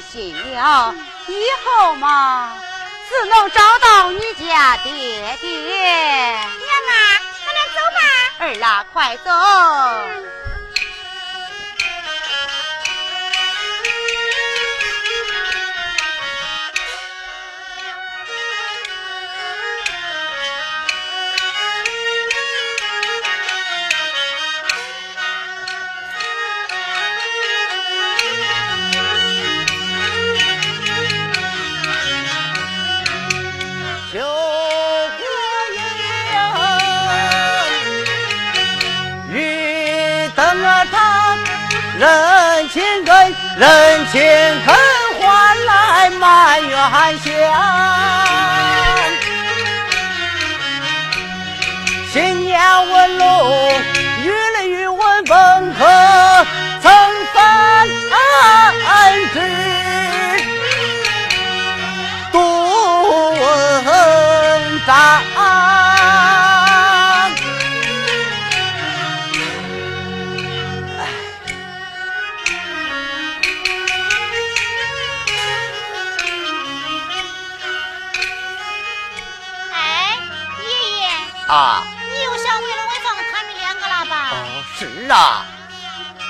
心了。以后嘛。只能找到你家爹爹。娘啊，咱俩走吧。儿啊，快走。人人情肯换来满园香。新年文龙，与了语文本可，曾分啊，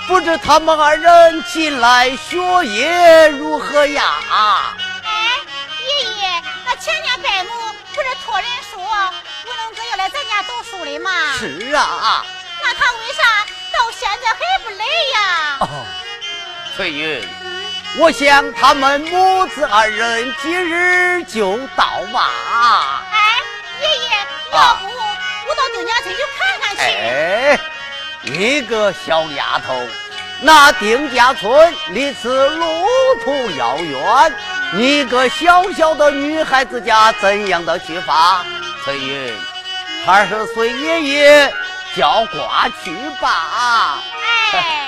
不知他们二人近来学业如何呀？哎，爷爷，那前年拜母不是托人说文龙哥要来咱家读书的吗？是啊。那他为啥到现在还不来呀？哦，翠云，我想他们母子二人今日就到嘛。哎，爷爷，要不我？到丁家村去看看去。哎，你个小丫头，那丁家村离此路途遥远，你个小小的女孩子家怎样的去法？翠云，还是随爷爷叫挂去吧。哎。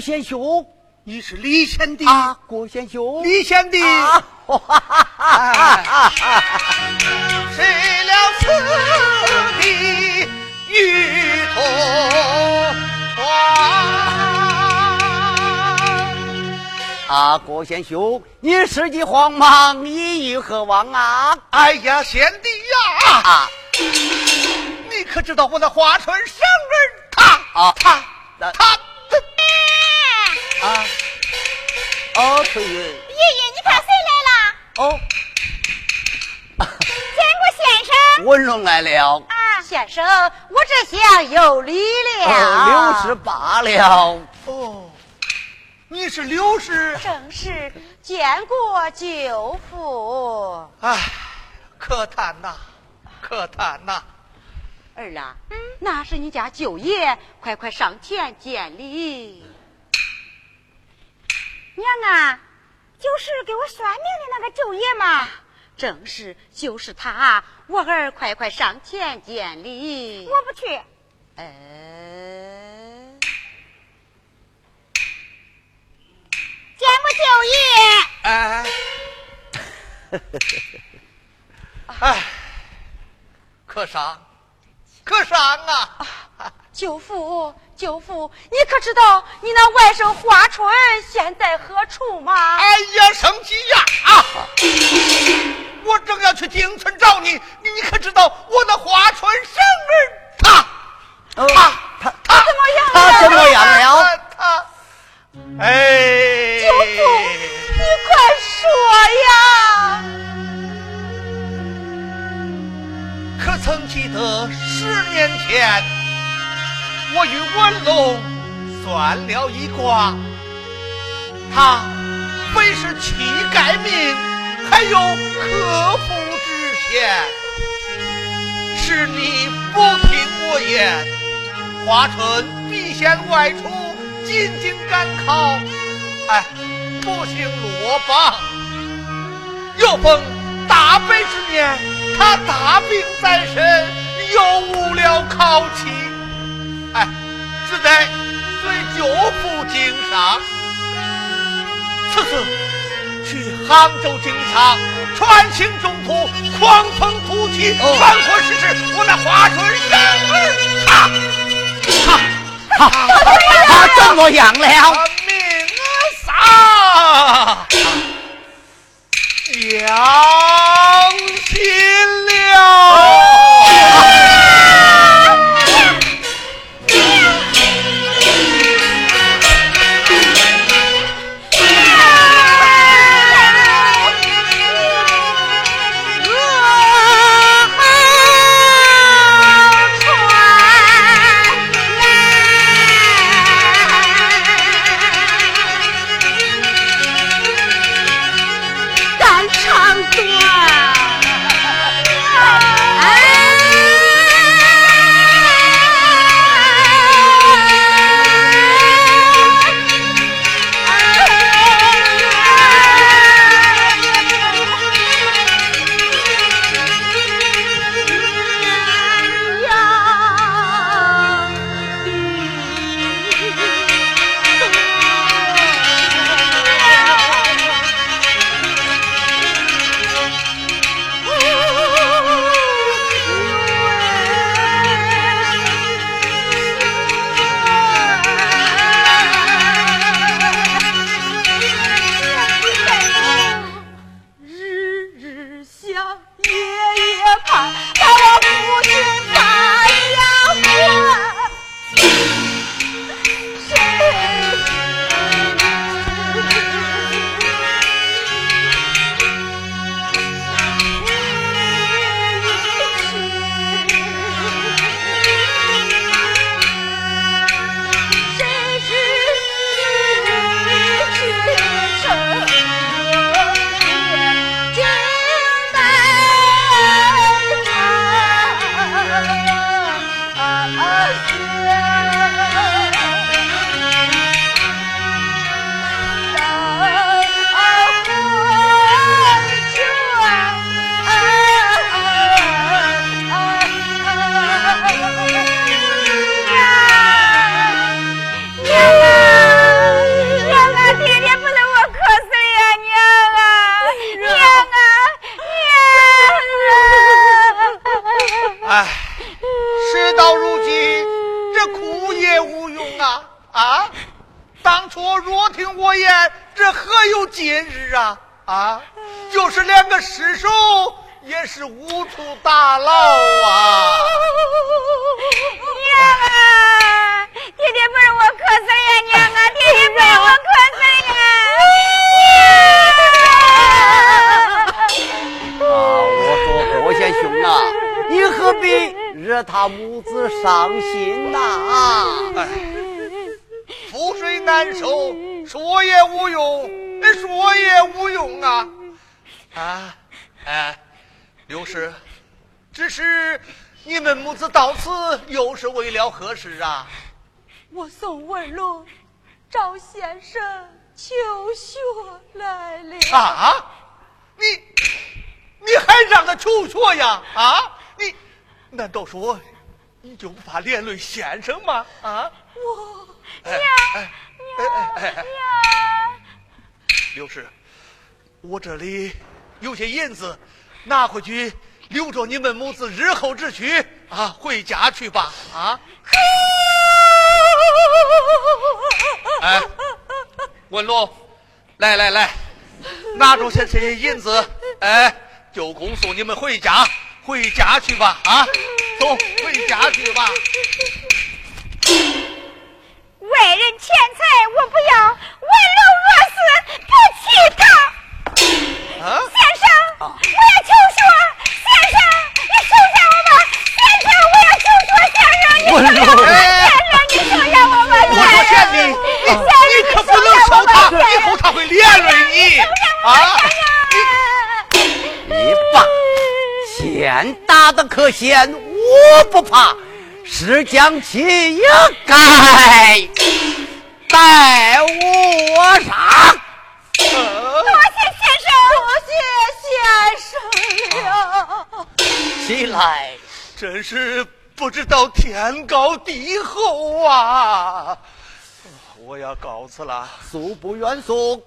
先兄你是李贤弟啊郭贤兄李贤弟 谁料此地与同窗 啊郭贤兄你世纪慌忙意欲何往啊？哎呀贤弟呀。啊。你可知道我的花春生儿他啊。他他翠云，爷爷，你看谁来了？哦，见过先生文龙来了，啊？先生，我这下有礼了。哦六十八了。哦，你是刘氏？正是见过舅父。哎，可叹呐，可叹呐！儿啊，嗯那是你家舅爷，快快上前见礼。娘啊，就是给我算命的那个舅爷嘛。正是，就是他，我儿快快上前见礼。我不去，呃，见过舅爷。哎，哎，可伤，可伤啊！舅父，舅父，你可知道你那外甥花春现在何处吗？哎呀，生气呀！啊！我正要去丁村找你，你你可知道我那花春生儿他哦，他他他怎么样他怎么样了？他，哎，舅父，你快说呀！可曾记得十年前，我与文龙算了一卦，他非是乞丐命，还有克夫之嫌。是你不听我言，华春必先外出，进京赶考，哎，不幸落榜。又逢大悲之年，他大病在身，又无了考期，哎，只得随舅父经商。此次去杭州经商，穿行中途，狂风突起，哦穿过世事，我那花春生儿他他他怎么样了？他命啊丧，良心了。这何有今日啊？啊，就是连个尸首也是无处打捞啊！娘啊，爹爹不让我渴死了呀！娘啊，爹爹不让我渴死了呀！啊，我说郭贤兄啊，你何必惹他母子伤心呐？哎，覆水难收，说也无用。说也无用啊！啊，哎，刘氏，只是你们母子到此又是为了何事啊？我送文龙找先生求学来了。啊？你你还让他求学呀？啊？你难道说你就不怕连累先生吗？啊？我娘娘娘。刘氏，我这里有些银子，拿回去留着你们母子日后之需啊，回家去吧啊！哎，文龙，来来来，拿着些这些银子，哎，就恭送你们回家，回家去吧啊！走，回家去吧。外人钱财我不要，文龙若死不弃他。先生，我要求学。先生，你收下我吧。先生，我要求学。先生，你收下我吧。先生，你收下我吧。我说贤弟，你你可不能收他，以后他会连累你啊！你爸，先打的可先，我不怕。是将其也该带我上。多谢先生，多谢先生了。起来，真是不知道天高地厚啊！我要告辞了，恕不远送。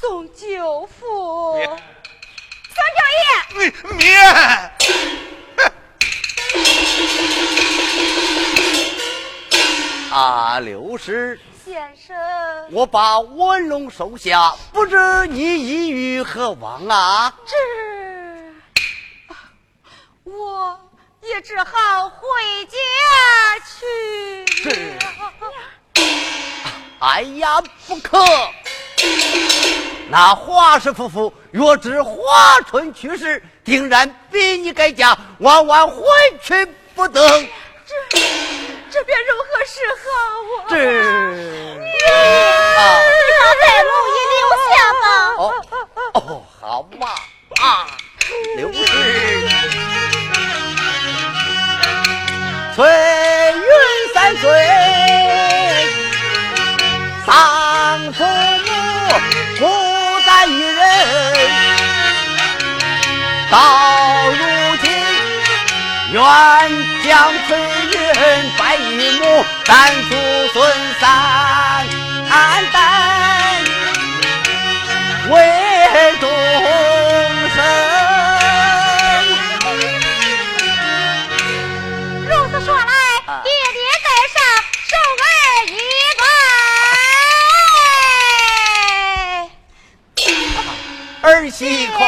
送舅父，送舅爷，你免。啊，刘氏先生，我把文龙收下，不知你意欲何往啊？这，我也只好回家去。是。哎呀，不可！那华氏夫妇若知华春去世，定然逼你改嫁，万万回去不得。这。这便如何是好啊？这啊，你好在路一留下吧。哦哦，好嘛啊，刘氏，翠云三岁，丧父母孤单一人，到如今愿将翠云。一母三祖孙三代为终生。如此说来，爹爹在上，受儿一拜。儿媳快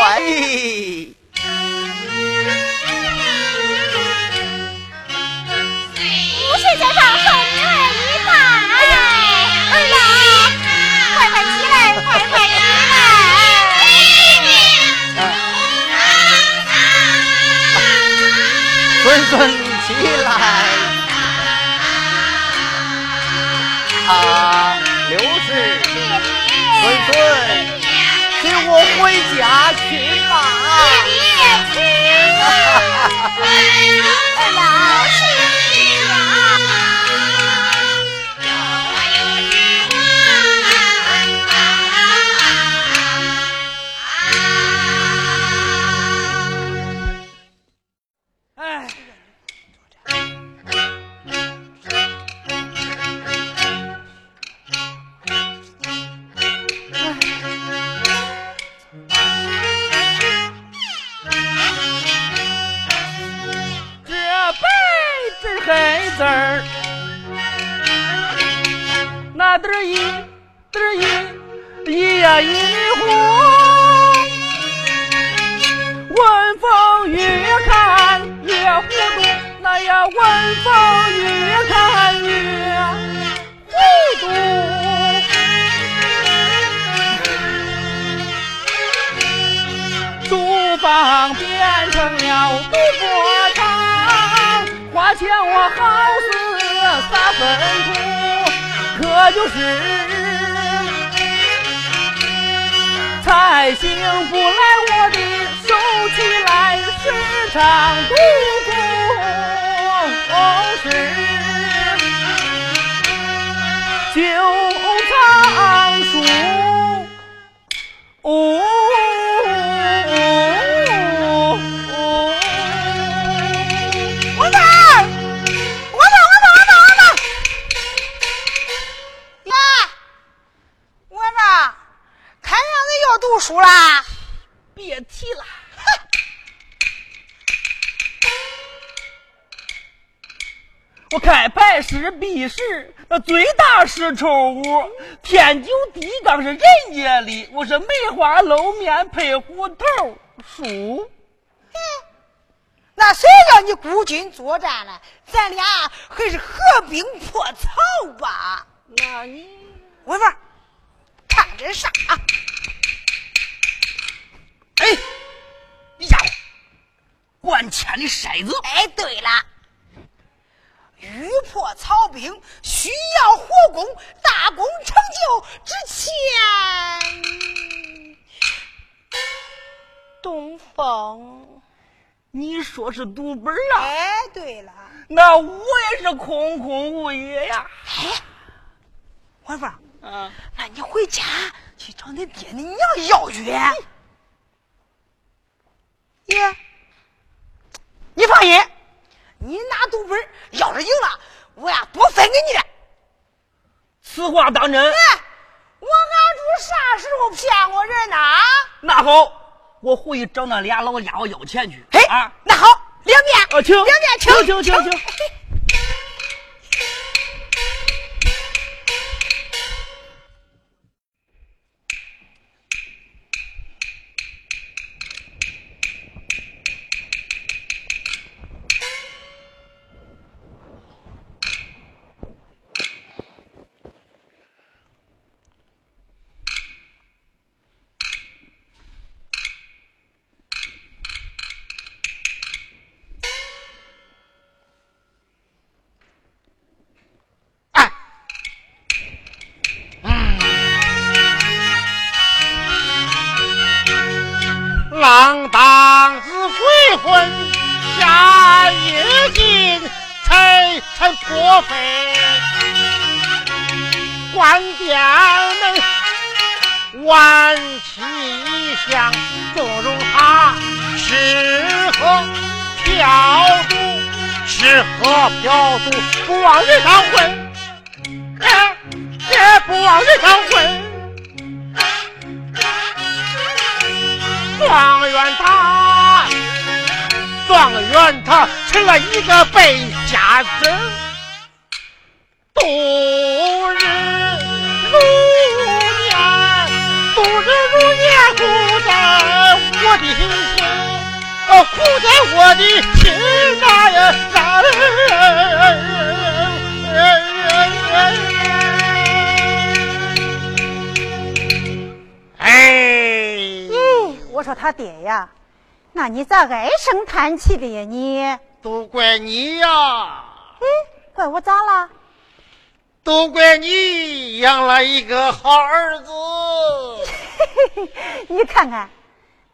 来！孙孙起来！啊，刘氏，孙孙，请我回家去吧。天九地杠是人家的，我是梅花露面配虎头书。那谁让你孤军作战了？咱俩还是合兵破曹吧？那你文文，看这啥？哎，你家伙，万千的筛子！哎，对了，欲破曹兵，需要火攻，大功成就之前，东风。你说是读本啊？哎，对了，那我也是空空无也呀。哎，文凤，嗯，那你回家去找你爹你娘要去。爷，你放心，你拿赌本，要是赢了，我呀多分给你的。此话当真？哎，我俺主啥时候骗过人呢？那好，我回去找那俩老家伙要钱去。嘿，啊，那好，两面，啊，请，两面请，请，请，请。嫖赌，吃喝嫖赌不往人上混，也不往人上混。状元他，状元他成了一个败家子，度日如年，度日如年，苦在我的心，哦，苦在我的心呐呀，那哎。我说他爹呀，那你咋唉声叹气的呀？你都怪你呀！哎，怪我咋了？都怪你养了一个好儿子。你看看，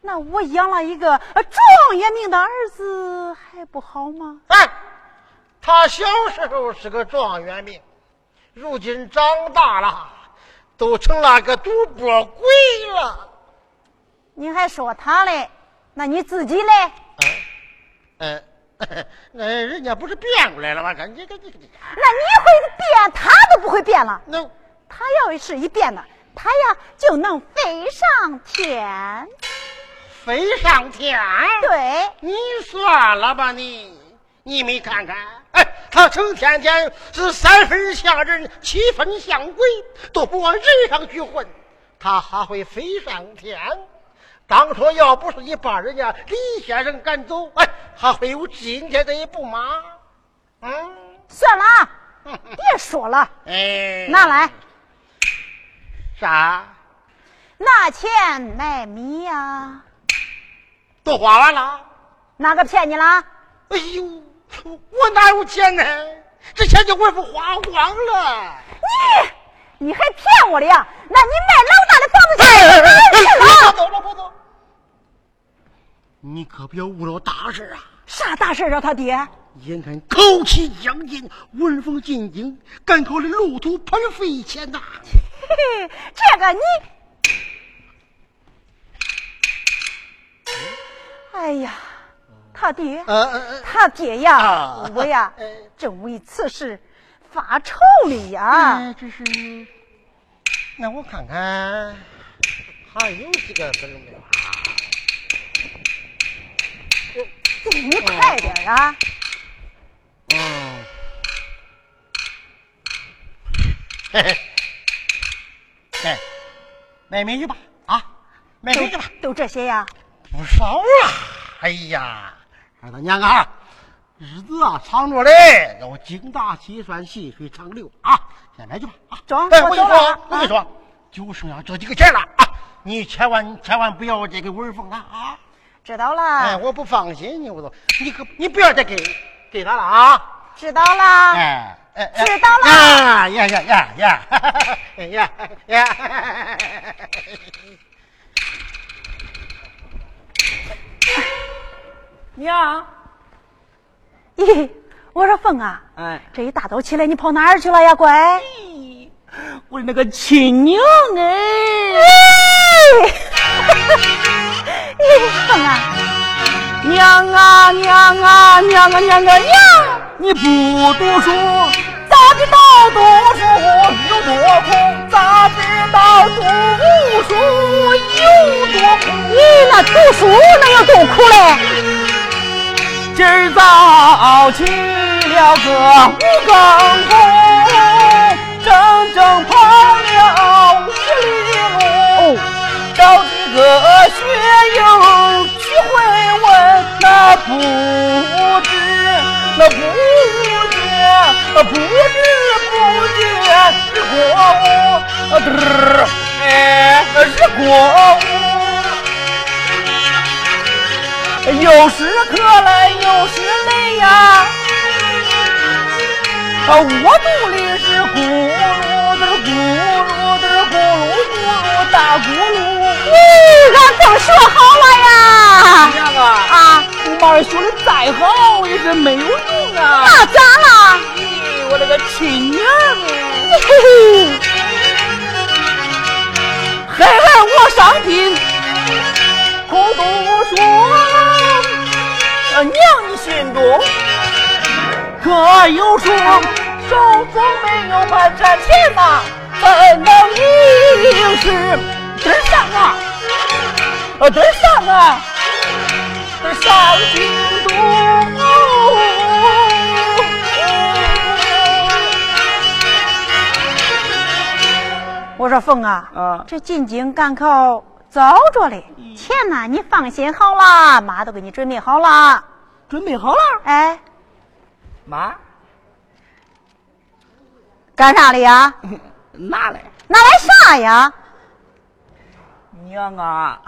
那我养了一个状元命的儿子还不好吗？哎，他小时候是个状元命，如今长大了，都成了个赌博鬼了。你还说他嘞？那你自己嘞？嗯嗯，那人家不是变过来了吗？赶紧，赶紧，赶紧。那你会变，他都不会变了。那他要是一变了，他呀就能飞上天。飞上天？对，你算了吧，你你没看看？哎，他成天天是三分像人，七分像鬼，都不往人上去混，他还会飞上天。当初要不是你把人家李先生赶走，哎，还会有今天这一步吗？嗯，算了啊，别说了，哎，拿来，啥？拿钱买米呀、都花完了？哪个骗你了？哎呦，我哪有钱呢？这钱就我不花光了。你你还骗我的呀？那你卖老大的房子哎去了？走走。你可别误了大事啊！啥大事啊，他爹？眼看口气将近，文风进京，赶考的路途喷飞钱呐！嘿嘿，这个你，哎呀，他爹，他爹呀啊，我呀 呃，正为此事发愁哩呀。哎，这是，那我看看还有几个分没有啊？你快点啊！嗯，嘿嘿，哎，买米去吧啊，买米去吧。都这些呀？不少啊！哎呀，二大娘啊，日子啊长着嘞，让我精打细算，细水长流啊！先买去吧啊！中哎，我跟你说我跟你说，就剩下这几个钱了啊！你千万千万不要再给文凤了啊！知道了哎，了，我不放心你，我都你可你不要再给给他了啊！知道了。哎哎，哎知道了呀呀呀呀呀呀娘，咦，我说凤啊，哎，这一大早起来你跑哪儿去了呀，乖？我的那个亲娘哎，咦，凤啊，娘啊娘啊娘啊娘啊娘！你不读书，咋知道读书有多苦？咋知道读书有多苦？你，那读书能有多苦嘞？今儿早起了个五更钟，整整跑了五里路，找几个学友去会问，那不嘚儿哎是过午。又是渴来又是累呀，啊，我肚里是咕噜的咕噜的咕噜咕噜大咕噜。咦，俺正学好了呀！娘啊啊，你妈学的再好也是没有用啊！那咋了？咦，我那个亲娘哎，嘿嘿，还喊我上京苦读书，啊，娘你心中可有数？手中没有半山钱呐，怎能应是得上啊？啊，得上啊，得上京都。我说凤啊，啊这进京赶考早着嘞，钱呐你放心好了，妈都给你准备好了。准备好了，哎，妈，干啥的呀？拿来。拿来啥呀？娘啊，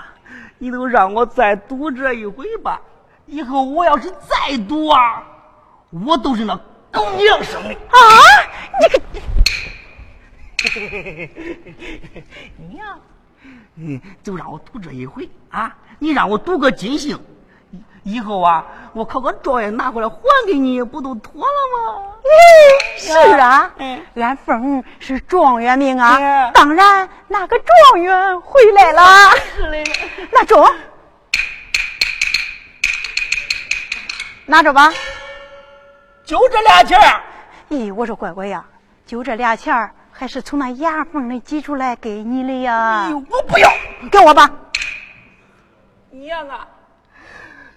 你都让我再赌这一回吧。以后我要是再赌啊，我都是那狗娘生的。啊，你个 娘，嗯，就让我赌这一回啊！你让我赌个尽兴，以以后啊，我考个状元拿回来还给你，不都妥了吗？是啊嗯，俺凤是状元命啊，嗯当然那个状元回来了。是嘞，那中，拿着吧。就这俩钱儿咦，我说乖乖呀，就这俩钱儿，还是从那牙缝里挤出来给你的呀哎。呦我不要。给我吧。娘啊，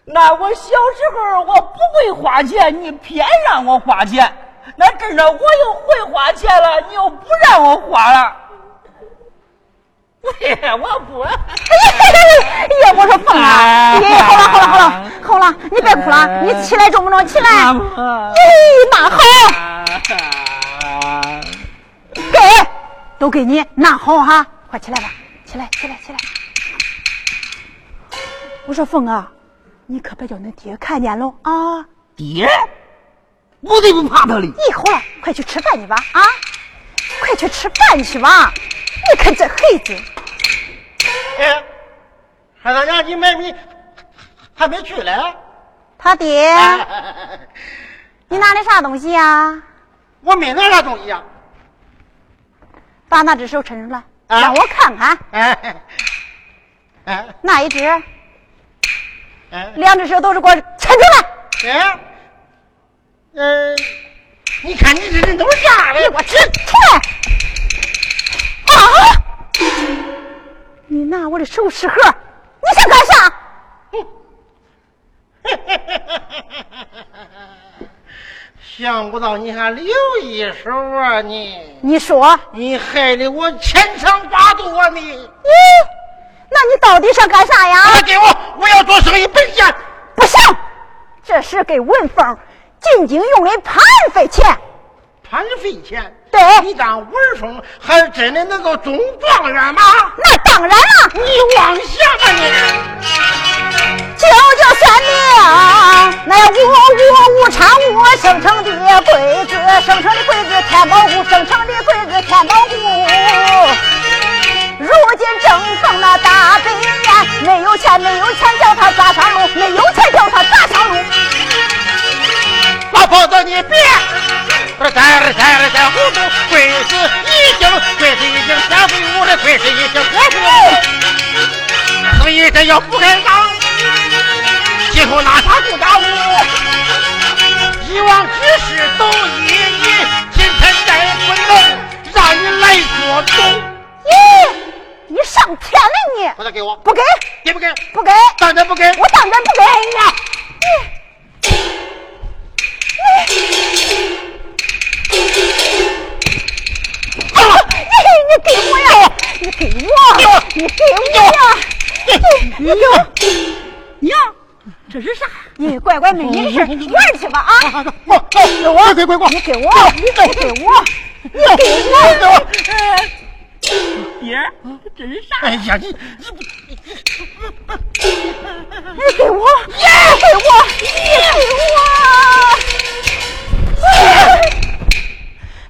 那我小时候我不会花钱，你偏让我花钱。那真的我又会花钱了，你又不让我花了。喂，我不。哎呀，我说凤啊，哎，好了好了好了好了，你别哭了，你起来中不中？起来。咦，那好。给，都给你，拿好哈，快起来吧，起来起来起来。我说凤啊，你可别叫恁爹看见了啊！爹，我才不怕他了。你，好了，快去吃饭去吧啊！快去吃饭去吧！你看这孩子。哎，孩子娘，你买米还没去嘞？他爹，你拿的啥东西呀？我没拿啥东西呀。把那只手伸出来，让我看看。哎，哎，那一只？哎，两只手都是给我抻出来。哎，嗯，你看你这人都是啥的？给我指出来。啊！你拿我的首饰盒，你想干啥？想不到你还留一手啊！你，你说，你害得我牵肠挂肚啊！你，咦，那你到底想干啥呀？快给我，我要做生意本钱。不行，这是给文凤进京用的盘费钱。盘费钱？对。你当文凤还真的能够中状元吗？那当然了。你妄想吧你！九九三娘，那五五无常五生成的贵子，生成的贵子天宝户，生成的贵子天宝户。如今正逢那大北年，没有钱没有钱叫他咋上路？没有钱叫他咋上路？老婆子你别！我再了再了再糊涂，贵子已经鬼子已经天飞舞了，鬼子已经天飞舞。所以这要不开张，今后拿啥做大物？以往之事都依你，今天再不能让你来做主。咦，你上天了你！把他给我，不给，给不给？不给，当然不给。我当然不给呀！你。啊！你你给我呀！你给我！你给我呀！你给我！娘，这是啥？你乖乖没你的事，玩去吧啊！我给我，给给我！你给我！你给我！你给我！给我！爹，这是啥？哎呀，你你你给我！你给我！你给我！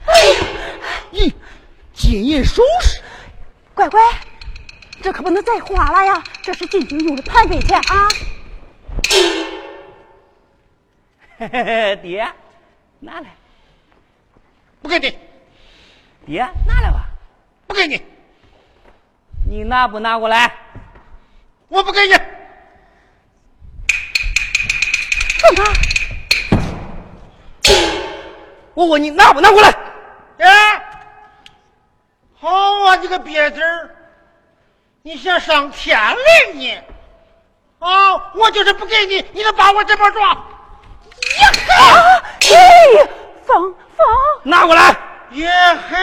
哎呀，咦，金银首饰，乖乖，这可不能再花了呀！这是进京用的盘费钱啊！嘿嘿嘿，爹，拿来，不给你。爹，拿来吧，不给你。你拿不拿过来？我不给你。干嘛？我问你拿不拿过来？哎，好啊，你个鳖子儿，你想上天来你？啊，我就是不给你，你能把我怎么着？呀哈！咦，放放，拿过来！耶嘿，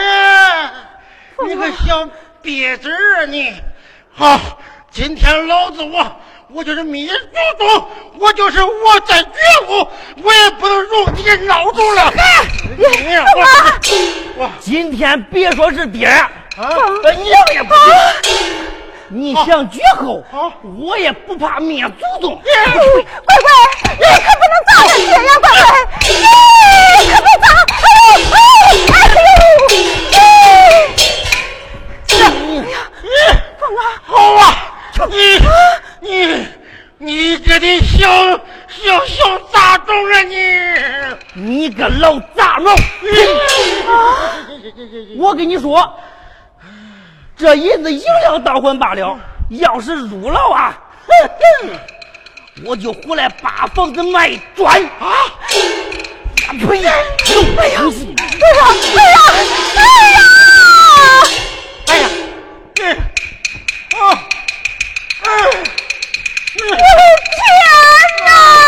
你个小瘪子儿啊你！好，今天老子我我就是灭祖宗，我就是我在觉悟，我也不能容你给闹住了。你我我今天别说是爹，啊，娘也不行。你想绝后，我也不怕灭祖宗。乖乖，你可不能砸人爹呀，乖乖，你可别砸！哎呦哎呦。哎呀！凤啊，好啊，你你你这的小小小杂种啊你！你个老杂种！我跟你说，这银子赢了倒还罢了，要是入了啊，哼哼，我就回来把房子卖砖啊！呸！哎呀！哎呀！哎呀！哎呀！哎呀！嗯，啊，嗯，我的天亲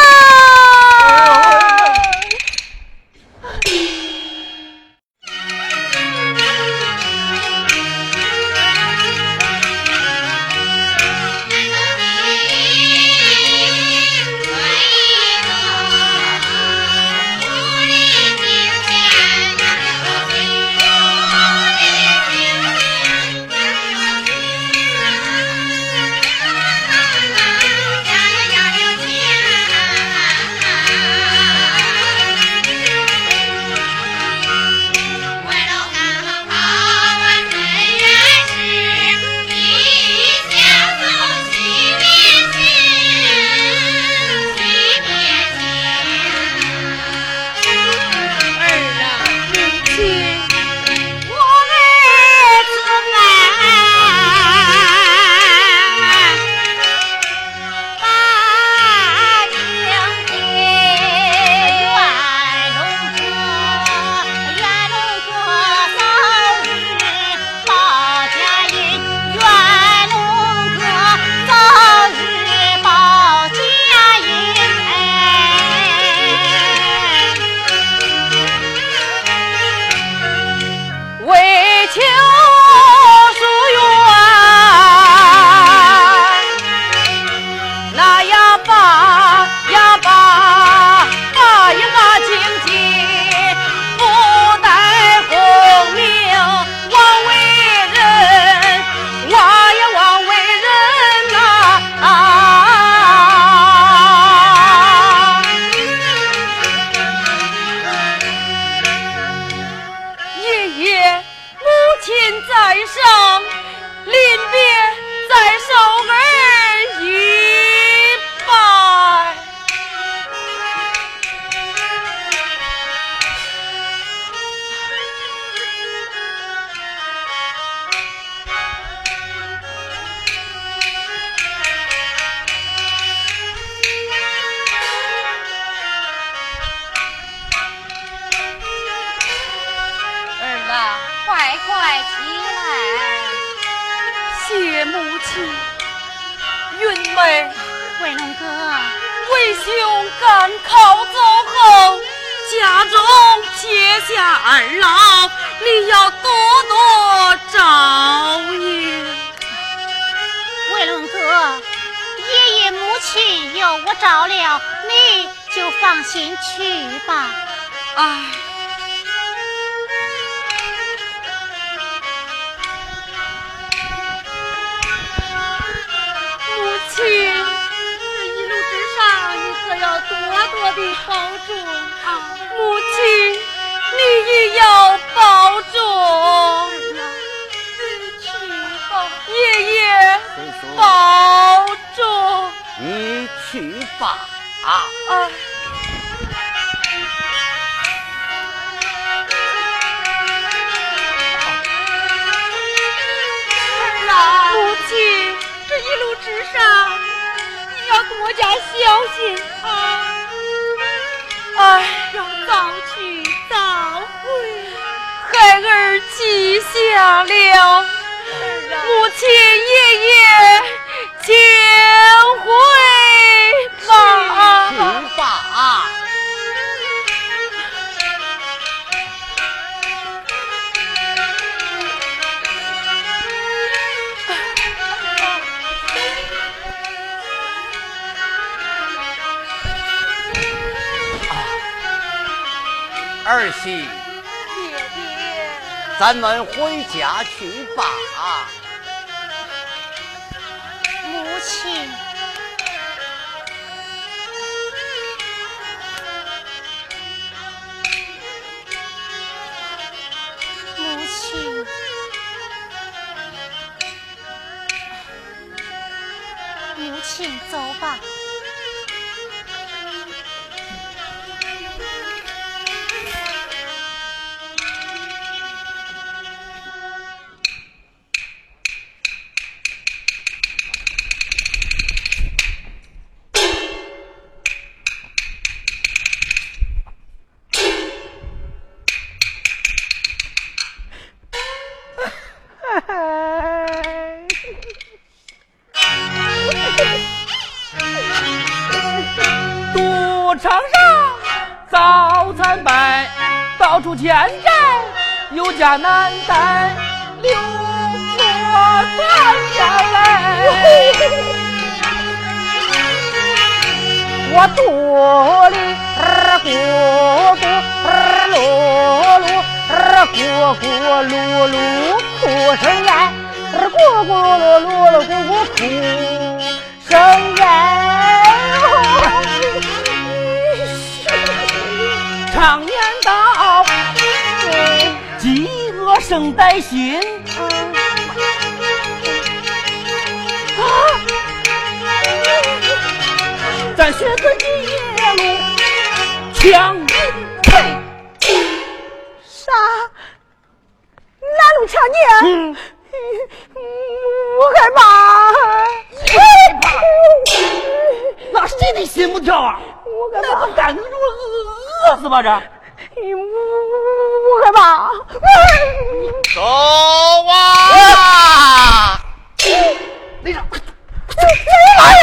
家小心啊！哎，要早去早回，孩儿记下了。母亲、爷爷，请回吧。儿媳，爹爹，咱们回家去吧。母亲，母亲，母亲，走吧。生歹心。啊！咱学自己夜路抢银财。啥？哪路抢银？我害怕。害怕？那谁的心不跳啊？我害怕。干得住饿？饿死吧这！我害怕。走啊！队长，快走！哎呀！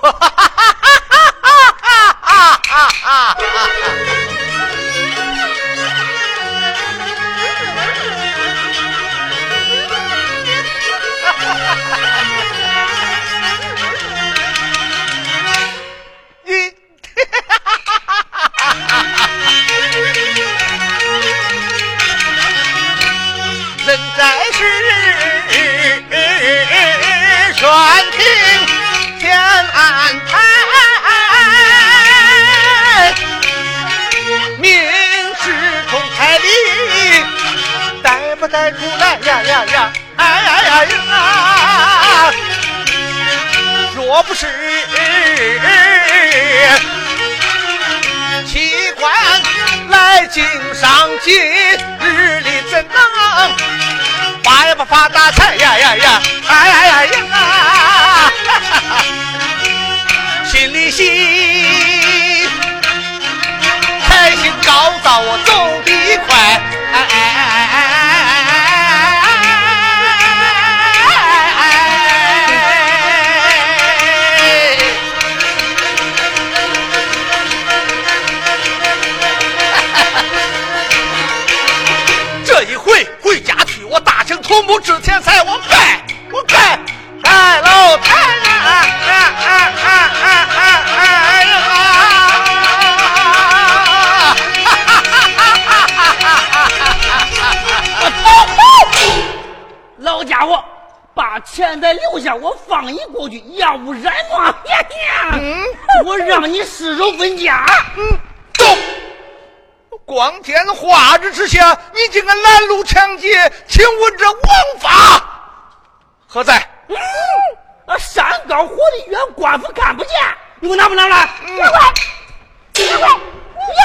哈哈哈哈哈哈哈哈！人在世，选听天安排，命是公开子该出来呀呀呀！哎呀呀呀！若不是官来经商今日里怎能发呀不发大财呀呀呀！哎呀呀呀！心里喜，开心高照，我走得快。哎哎哎哎大兴土木之前财，我盖，我盖，盖楼台老家伙，把钱再留下，我放你过去，要不然嘛，呀呀，我让你失手分家。走！光天化日之下，你竟敢拦路抢劫，请问这王法何在？嗯，啊，山高火的远，官府看不见，你给我拿不拿来？拿过来，拿过来，呀！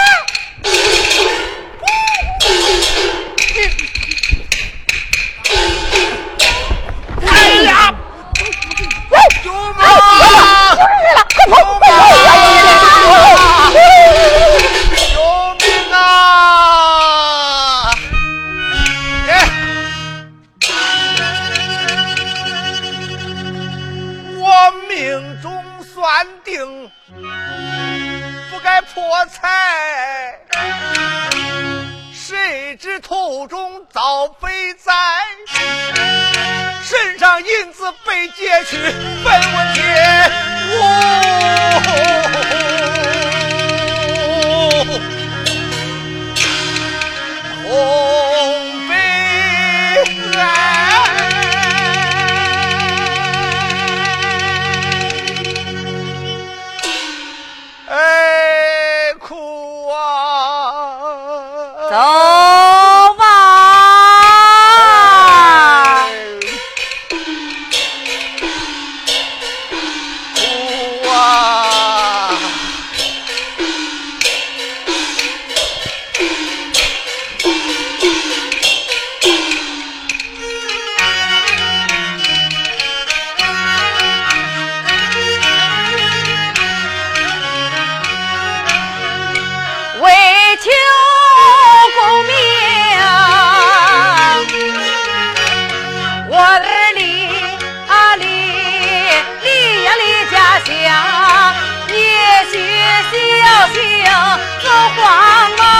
哎呀！快跑，快跑！不该破财，谁知途中遭匪灾。身上银子被劫去，问问天，哦，走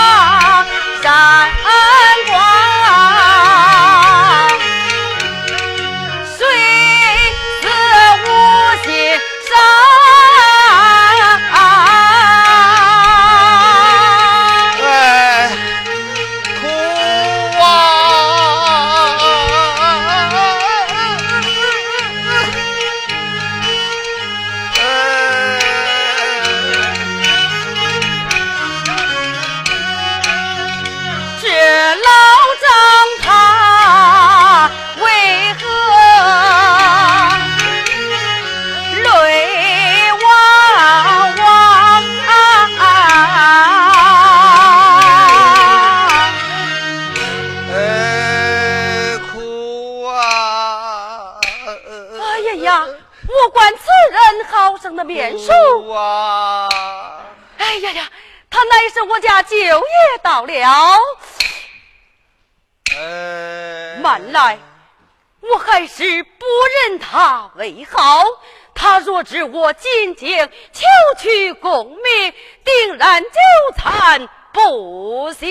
是我家舅爷到了。哎，慢来，我还是不认他为好。他若知我进京求取功名，定然纠缠不休。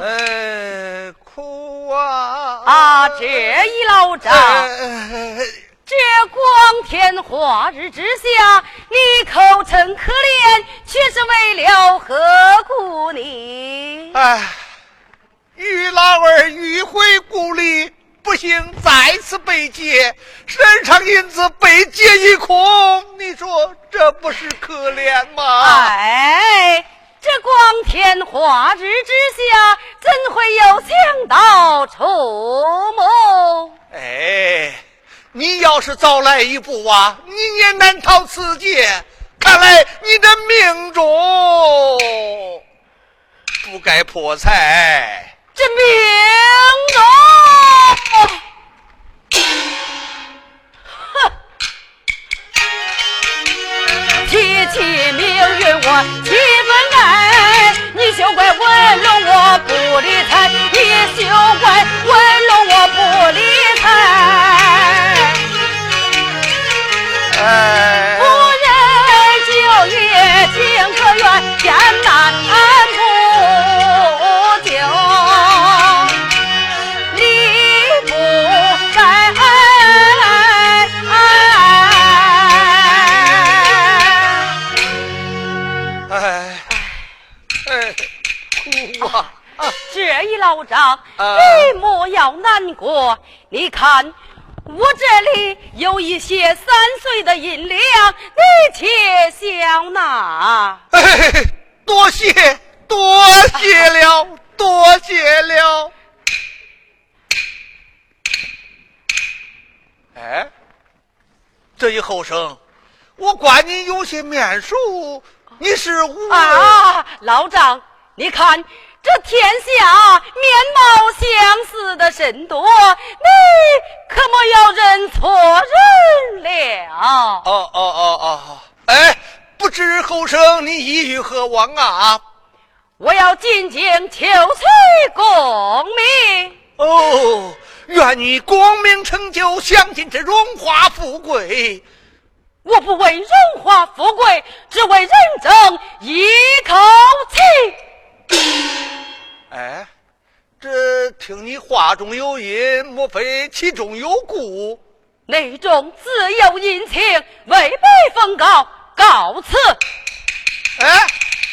哎，哭啊！啊，这一老张，哎这光天化日之下，你口称可怜，却是为了何故呢？哎，与老儿迂回故里，不幸再次被劫，身上银子被劫一空，你说这不是可怜吗？哎，这光天化日之下，怎会有强盗出没？哎，你要是早来一步啊，你也难逃此劫。看来你的命中不该破财。这命中，哼！提起命运我七分爱，你休怪文龙我不理睬，你休怪文龙我不理睬。哎。情可原，艰难不救离不开。哎哎，哭啊！这一老张，你莫要难过，你看。我这里有一些三岁的银两，你且笑纳。多谢多谢了，多谢了。哎，这一后生，我管你有些面熟，你是啊，老张，你看。这天下面貌相似的甚多，你可莫要认错人了。哦哦哦哦！哎，不知后生你意欲何往啊？我要进京求取功名。哦，愿你功名成就，享尽这荣华富贵。我不为荣华富贵，只为人争一口气。哎，这听你话中有音，莫非其中有故？内中自有隐情，未被奉告，告辞。哎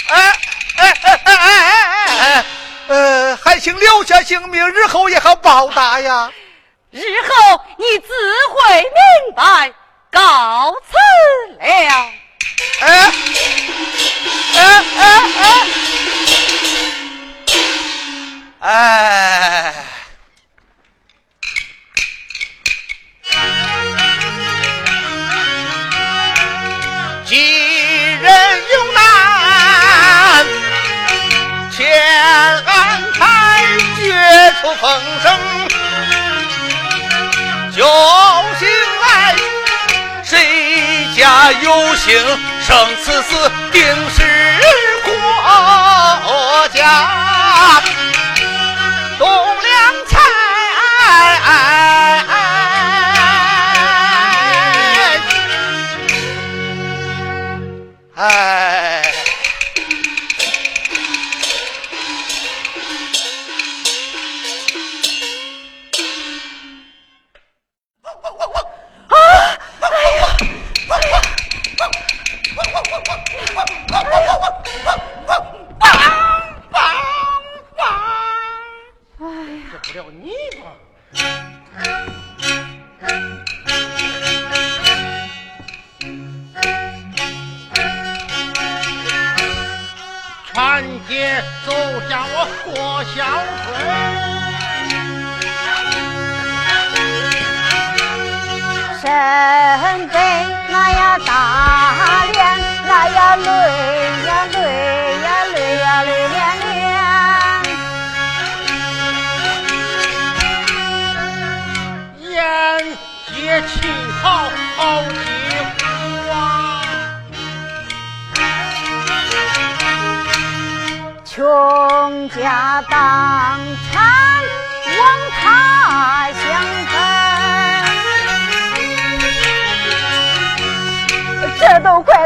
哎哎哎哎哎哎哎！呃，还请留下姓名，日后也好报答呀。日后你自会明白。告辞了。哎哎哎哎！哎，几人有难，千安台绝处逢生，酒醒来，谁家有幸生此死，定是国家。冬凉菜，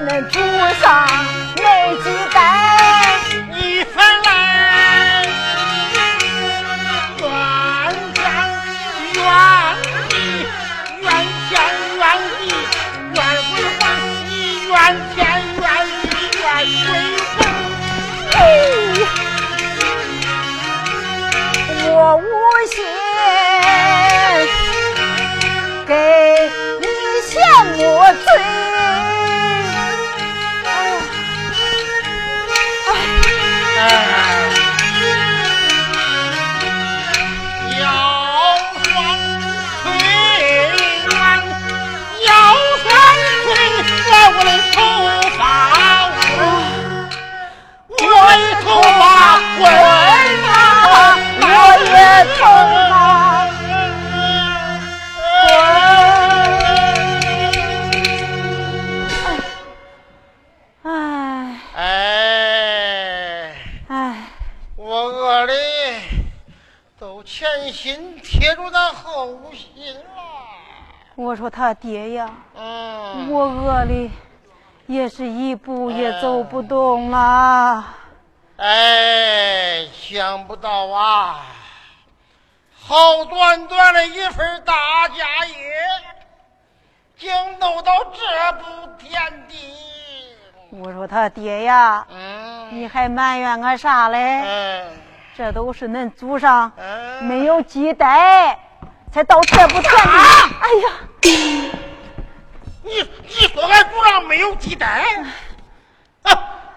能住上那几代。我说他爹呀，嗯，我饿的也是一步也走不动了。哎，想不到啊，好端端的一份大家业，竟弄到这步田地。我说他爹呀，嗯，你还埋怨我啥嘞？嗯这都是恁祖上嗯，没有几代才到这步田地。哎呀，你你说俺祖上没有鸡蛋，啊，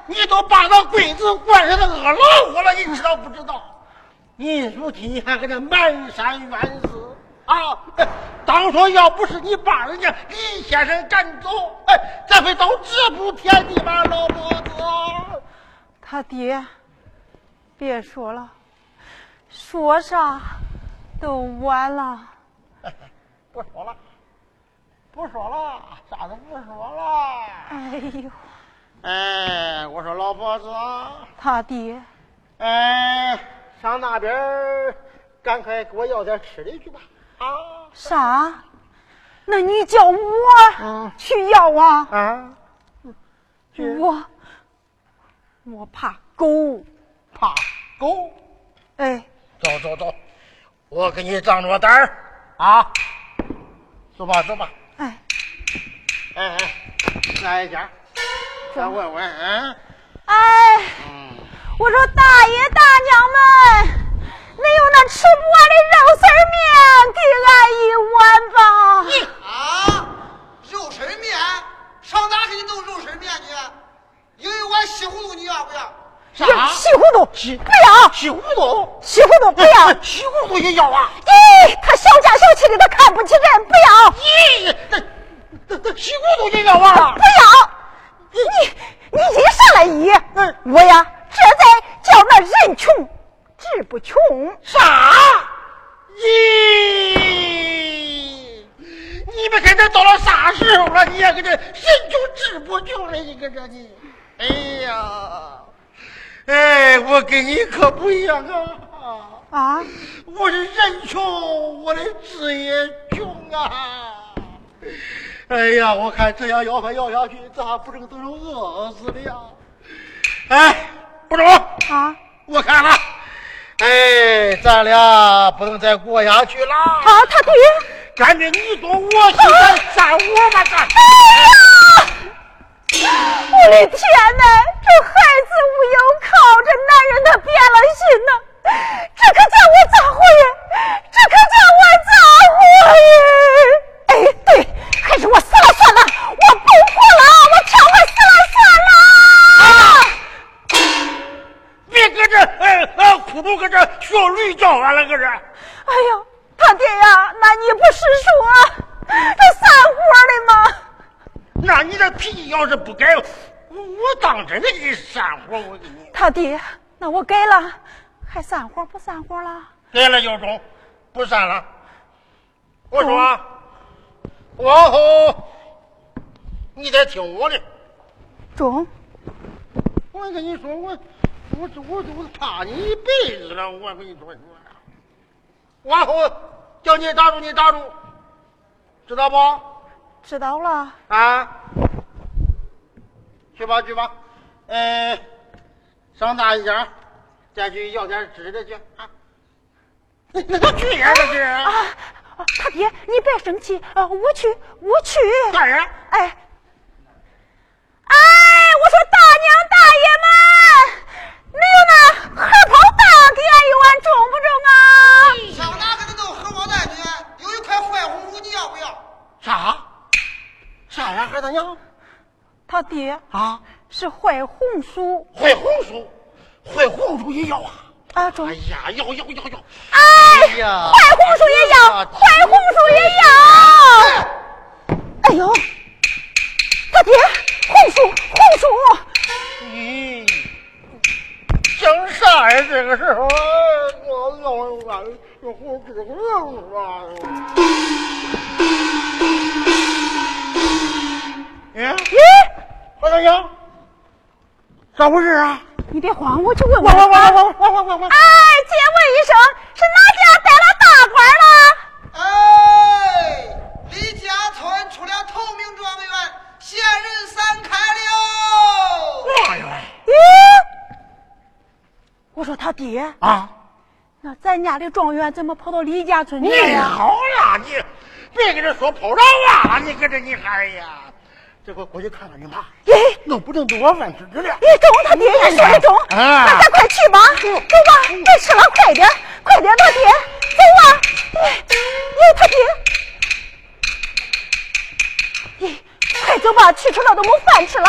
你都把那鬼子惯成那饿老虎了，你知道不知道？你如今你还搁这满山冤死啊！当初要不是你把人家李先生赶走，哎，咱会到这步田地吗，老婆子？他爹，别说了，说啥都晚了。不说了，不说了，啥都不说了。哎呦，哎，我说老婆子，他爹，哎，上那边赶快给我要点吃的去吧。啊啥？那你叫我嗯去要啊？啊，我我怕狗。怕狗。哎，走走走，我给你长着胆儿啊！走吧走吧，哎，哎哎，哪一家？再问问，嗯哎，嗯，我说大爷大娘们，你有那吃不完的肉丝面，给俺一碗吧。你啊，肉丝面，上哪给你弄肉丝面去？有一碗西葫芦，你要不要？啥？西葫芦西不要，西葫芦？西葫芦不要。西葫芦也要啊？咦，他小家小气的，他看不起人，不要，咦，西葫芦也要啊不？要。你你一上来一，我呀，这才叫那人穷志不穷。啥？咦，你们跟这到了啥时候了？你也跟这人穷志不穷了，你搁这你，哎呀，哎，我跟你可不一样啊！啊，我是人穷，我的志也穷啊！哎呀，我看这样要饭要下去，咱还不成都是饿死的呀！哎，不中，啊我看了，哎，咱俩不能再过下去了。啊，他爹，赶紧你多我去，咱站我吧，咱。我的天哪，这孩子无有靠，这男人他变了心呐，这可叫我咋活呀？这可叫我咋活呀？哎，对，还是我死了算了，我不活了，我跳快死了算了。别搁这，呃呃，哭都搁这学驴叫唤了，搁这。哎呀，他爹呀，那你不是说这散伙的吗？那你这脾气要是不改，我我当真的给你散伙，我给你。他爹，那我改了，还散伙不散伙了？改了就中，不散了。我说啊，往后你得听我的。中，我跟你说，我我我我怕你一辈子了。我跟你说，往后叫你打住，你打住，知道不？知道了。啊，去吧去吧，呃，上大一家再去要点吃的去啊。那那去呀，这是啊，啊他爹，你别生气啊！我去，我去。大人？哎，哎，我说大娘大爷们，你有那荷包蛋给俺一碗中不中啊？上哪给你弄荷包蛋去？有一块坏红薯，你要不要？啥？啥呀，孩子娘？他爹啊，是坏红薯坏红薯，坏红薯也要啊！啊，中哎。呀，要要要要！哎呀坏红薯也要，坏红薯也要。哎呦，他爹，红薯，红薯。咦，想啥呀？这个时候，我我我我我这个啊！哎，我大爷，咋回事啊？你别慌，我去问问。哎，借问一声，是哪家得了大款了？哎，李家村出了头名状元，现任三开了。状元？咦？我说他爹啊？那咱家的状元怎么跑到李家村去了？好了，你别跟这说跑长话，你跟着你喊呀。这我过去看看你妈，哎弄不定多少饭吃去了。一，中他爹也说的中，啊那咱快去吧，走吧，别吃了，快点，快点，他爹，走啊！咦咦，他爹，咦，快走吧，去迟了都没饭吃了。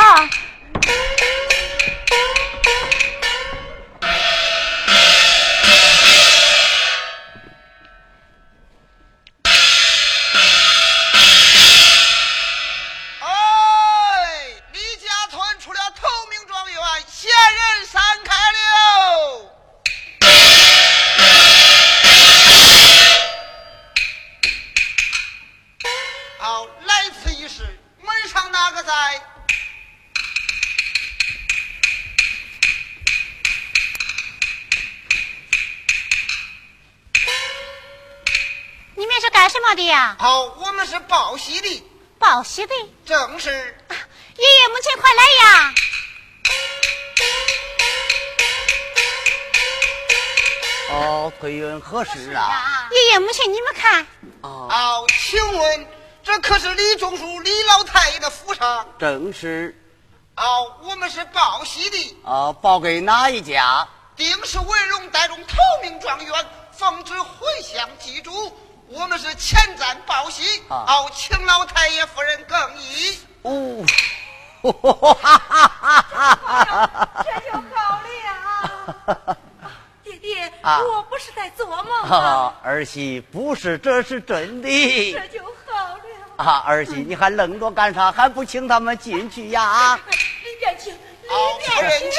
喜的，报喜的。正是。爷爷母亲，快来呀！哦，推运何事啊？爷爷母亲，你们看，啊，好，请问这可是李仲书李老太爷的府上？正是哦，我们是报喜的。啊，报给哪一家？定是文荣带中头名状元，奉旨回乡祭祖。我们是前瞻报喜，啊好，请老太爷夫人更衣。哦，哈哈哈哈哈这就好了。爹爹，啊我不是在做梦哈，儿媳不是，这是真的这就好了。啊！儿媳，你还愣着干啥？还不请他们进去呀？里边请，好，夫人请。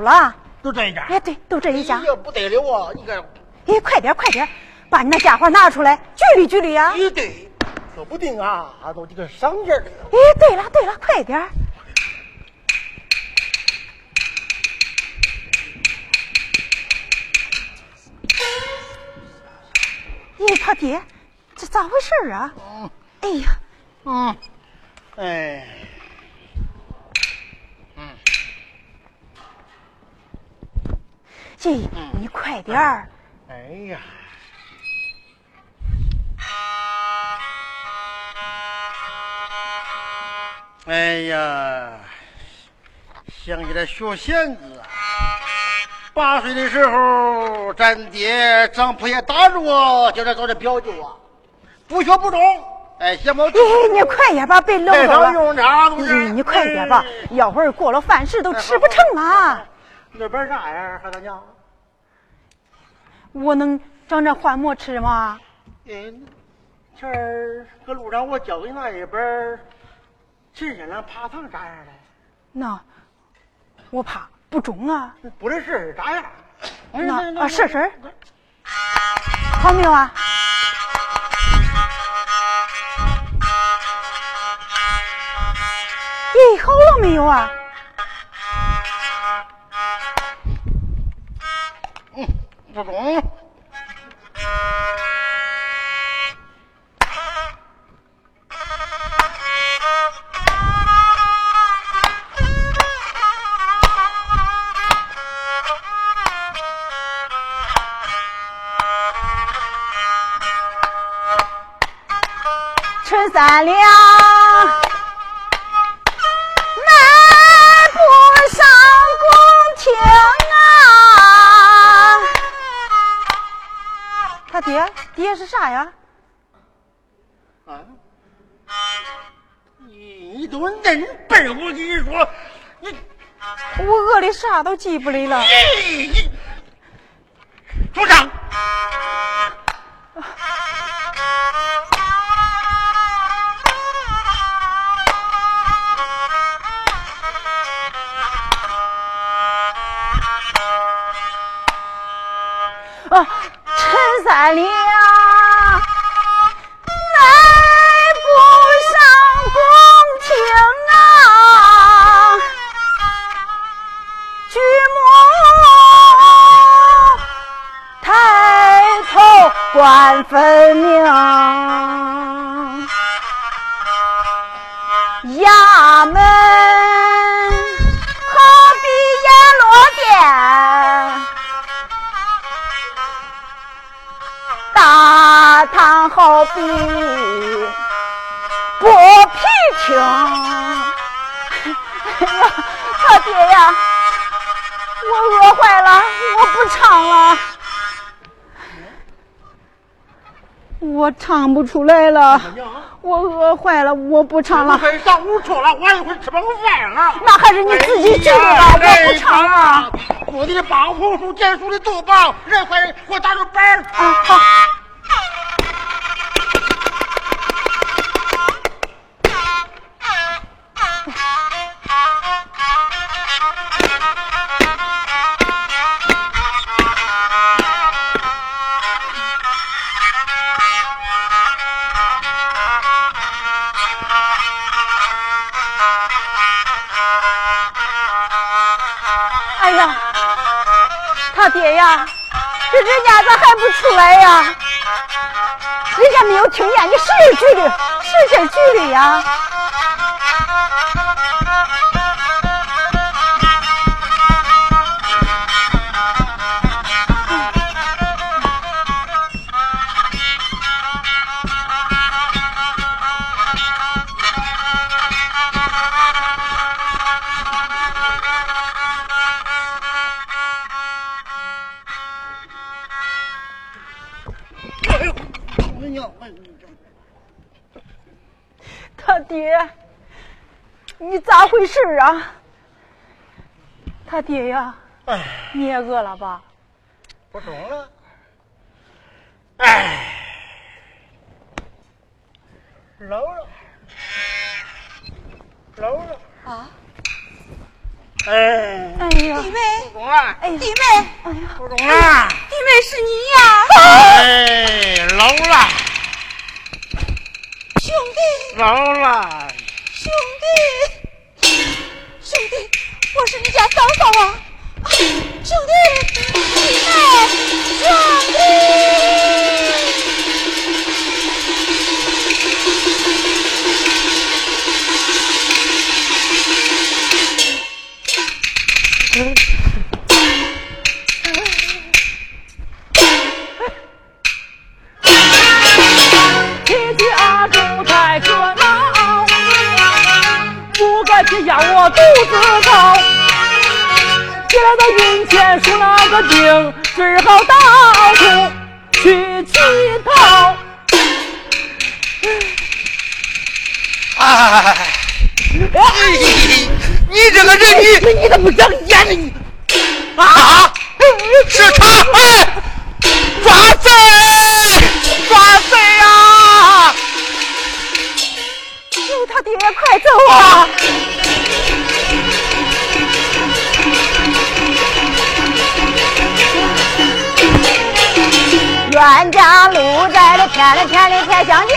了。就这一家。哎，对，都这一家哎。呀，不得了啊！你看，哎，快点，快点，把你那家伙拿出来，举例举例呀！哎对，说不定啊，都这个赏劲儿的。哎，对了对了，快点儿！咦，他爹，这咋回事儿啊？哎呀，嗯，哎，这你快点儿！哎呀，哎呀，想起来学弦子啊，八岁的时候，咱爹张铺也打着我，叫他找这表舅啊，不学不中，哎，嫌我哎，你快点吧，别愣派上着了。用场，都是。嗯，你快点吧，要会儿过了饭时都吃不成了。那边啥样，孩子娘？我能长这换馍吃吗？嗯，前儿搁路上我教给那一本儿陈先生爬堂咋样的？那我怕不中啊。不是试试咋样？那啊，试试。好没有啊？咦，好了没有啊？不中。陈三两，爹，爹是啥呀？啊！你你都恁笨，我跟你说，你我饿的啥都记不得了。你你组长，唱不出来了，我饿坏了，我不唱了。快上屋去了，我一会儿吃饱饭了。那还是你自己知道吧，我不唱了。我的帮红薯建树的豆包，人快给我打着板儿。啊好。他爹呀，这人家咋还不出来呀？人家没有听见你谁举的，谁这举的呀？你咋回事啊？他爹呀，哎，你也饿了吧？不中了。哎，老了，老了啊！哎，哎呀，弟妹，不中了，哎呀，弟妹，哎呀，不中了，弟妹是你呀，哎，老了，兄弟，老了，兄弟，兄弟，我是你家嫂嫂啊，啊兄弟，弟妹，兄弟。不该撇下我肚子疼。起来到云前数那个钉，只好到处去乞讨。哎，你你这个人你你怎么长眼呢你？啊，是他哎，抓贼，抓贼啊！救他爹，快走啊！冤家路窄的天里天里天相见，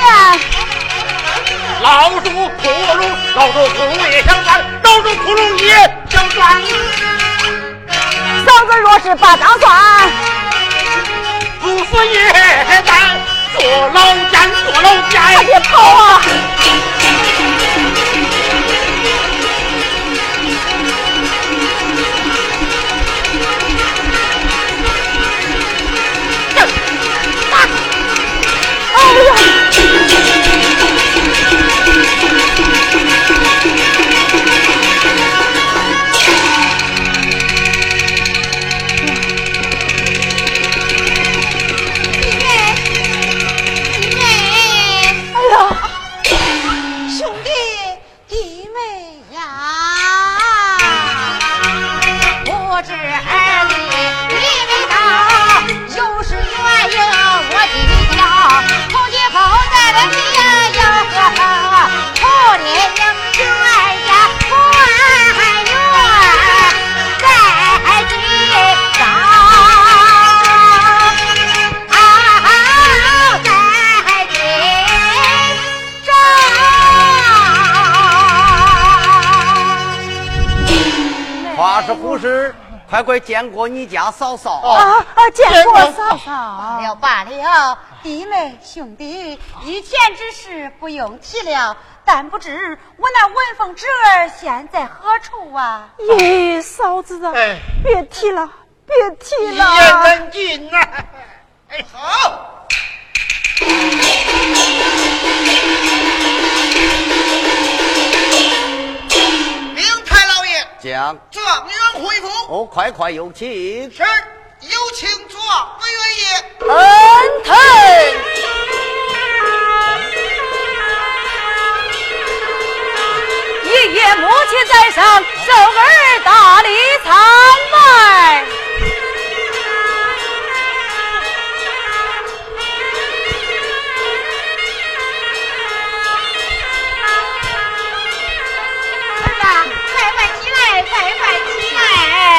老鼠扑龙，老鼠扑龙也相传，老鼠扑龙也相传。嫂子若是把账算，不死也难，坐牢监，坐牢监。快跑啊！话是，快快见过你家嫂嫂。啊啊！见过嫂嫂。罢了罢了，弟妹兄弟，以前之事不用提了，但不知我那文凤侄儿现在何处啊？咦，嫂子啊，哎别提了，别提一言了。难尽呐。哎，好，讲状元回府，哦，快快有请。是有请状元爷。恩腾，爷爷母亲在上，受儿大礼参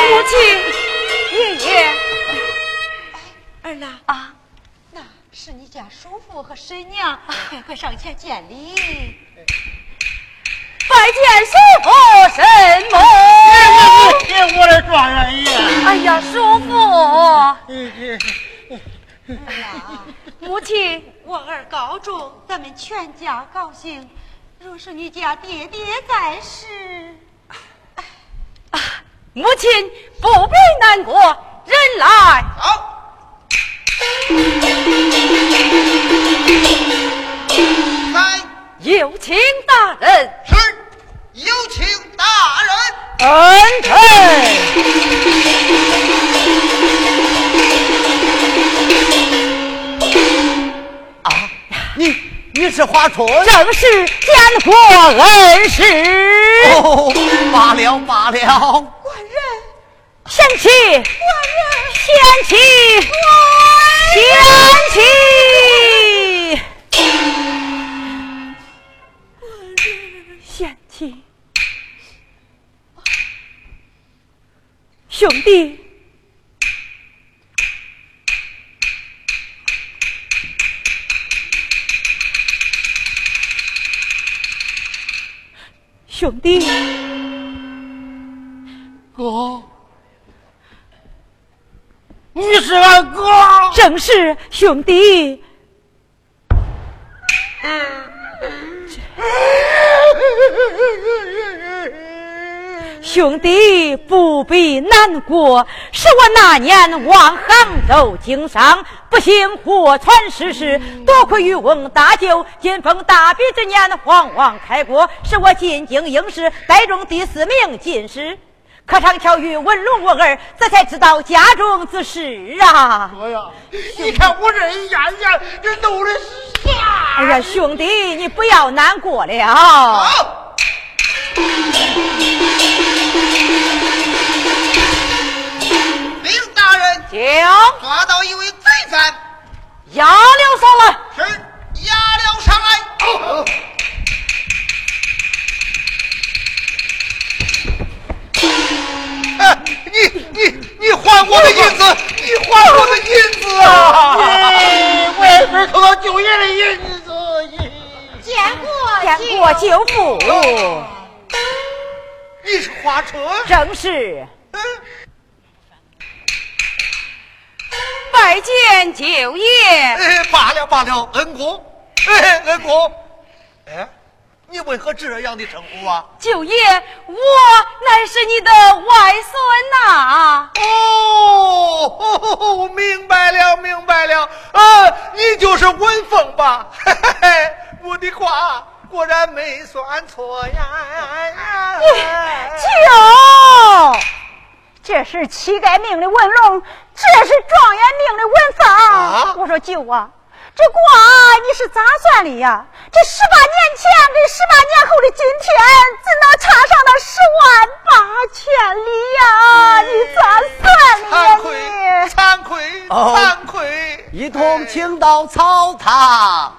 母亲，爷爷，儿啦，啊，那是你家叔父和婶娘，快快上前见礼。拜见叔父婶母。谢我的状元爷。哎呀，叔父，哎呀母亲，我儿高中，咱们全家高兴。若是你家爹爹在世，母亲不必难过，人来。好，来，有请大人。是有请大人。恩臣。啊，你你是华春？正是见过恩师。哦，罢了罢了。贤妻，贤妻，贤妻，贤妻，兄弟，兄弟。哥，你是俺哥。正是兄弟，兄弟不必难过，是我那年往杭州经商，不幸货船失事，多亏渔翁搭救，金风大比之年，皇王开国，使我进京应试，带中第四名进士。可上巧遇文龙我儿，这才知道家中之事啊！哥呀，你看我这一眼眼，这弄的是啥？哎呀，兄弟，你不要难过了。好，禀大人，将抓到一位贼犯，押了上来。是押了上来。哎，你你你还我的银子！你还我的银子啊！哎，我也是偷到舅爷的银子。见过见过舅父，你是花春？正是嗯，拜见舅爷。哎，罢了罢了，恩公，哎，恩公，哎，你为何这样的称呼啊？舅爷，我乃是你的外孙呐、哦，明白了，明白了，啊，你就是文凤吧？嘿嘿嘿，我的话果然没算错呀。舅，这是乞丐命的文龙，这是状元命的文凤。啊我说舅啊，这卦你是咋算的呀？这十八年前跟十八年后的今天，怎能差上那十万八千里呀？你咋算的？惭愧，惭愧，惭愧！一同请到草堂，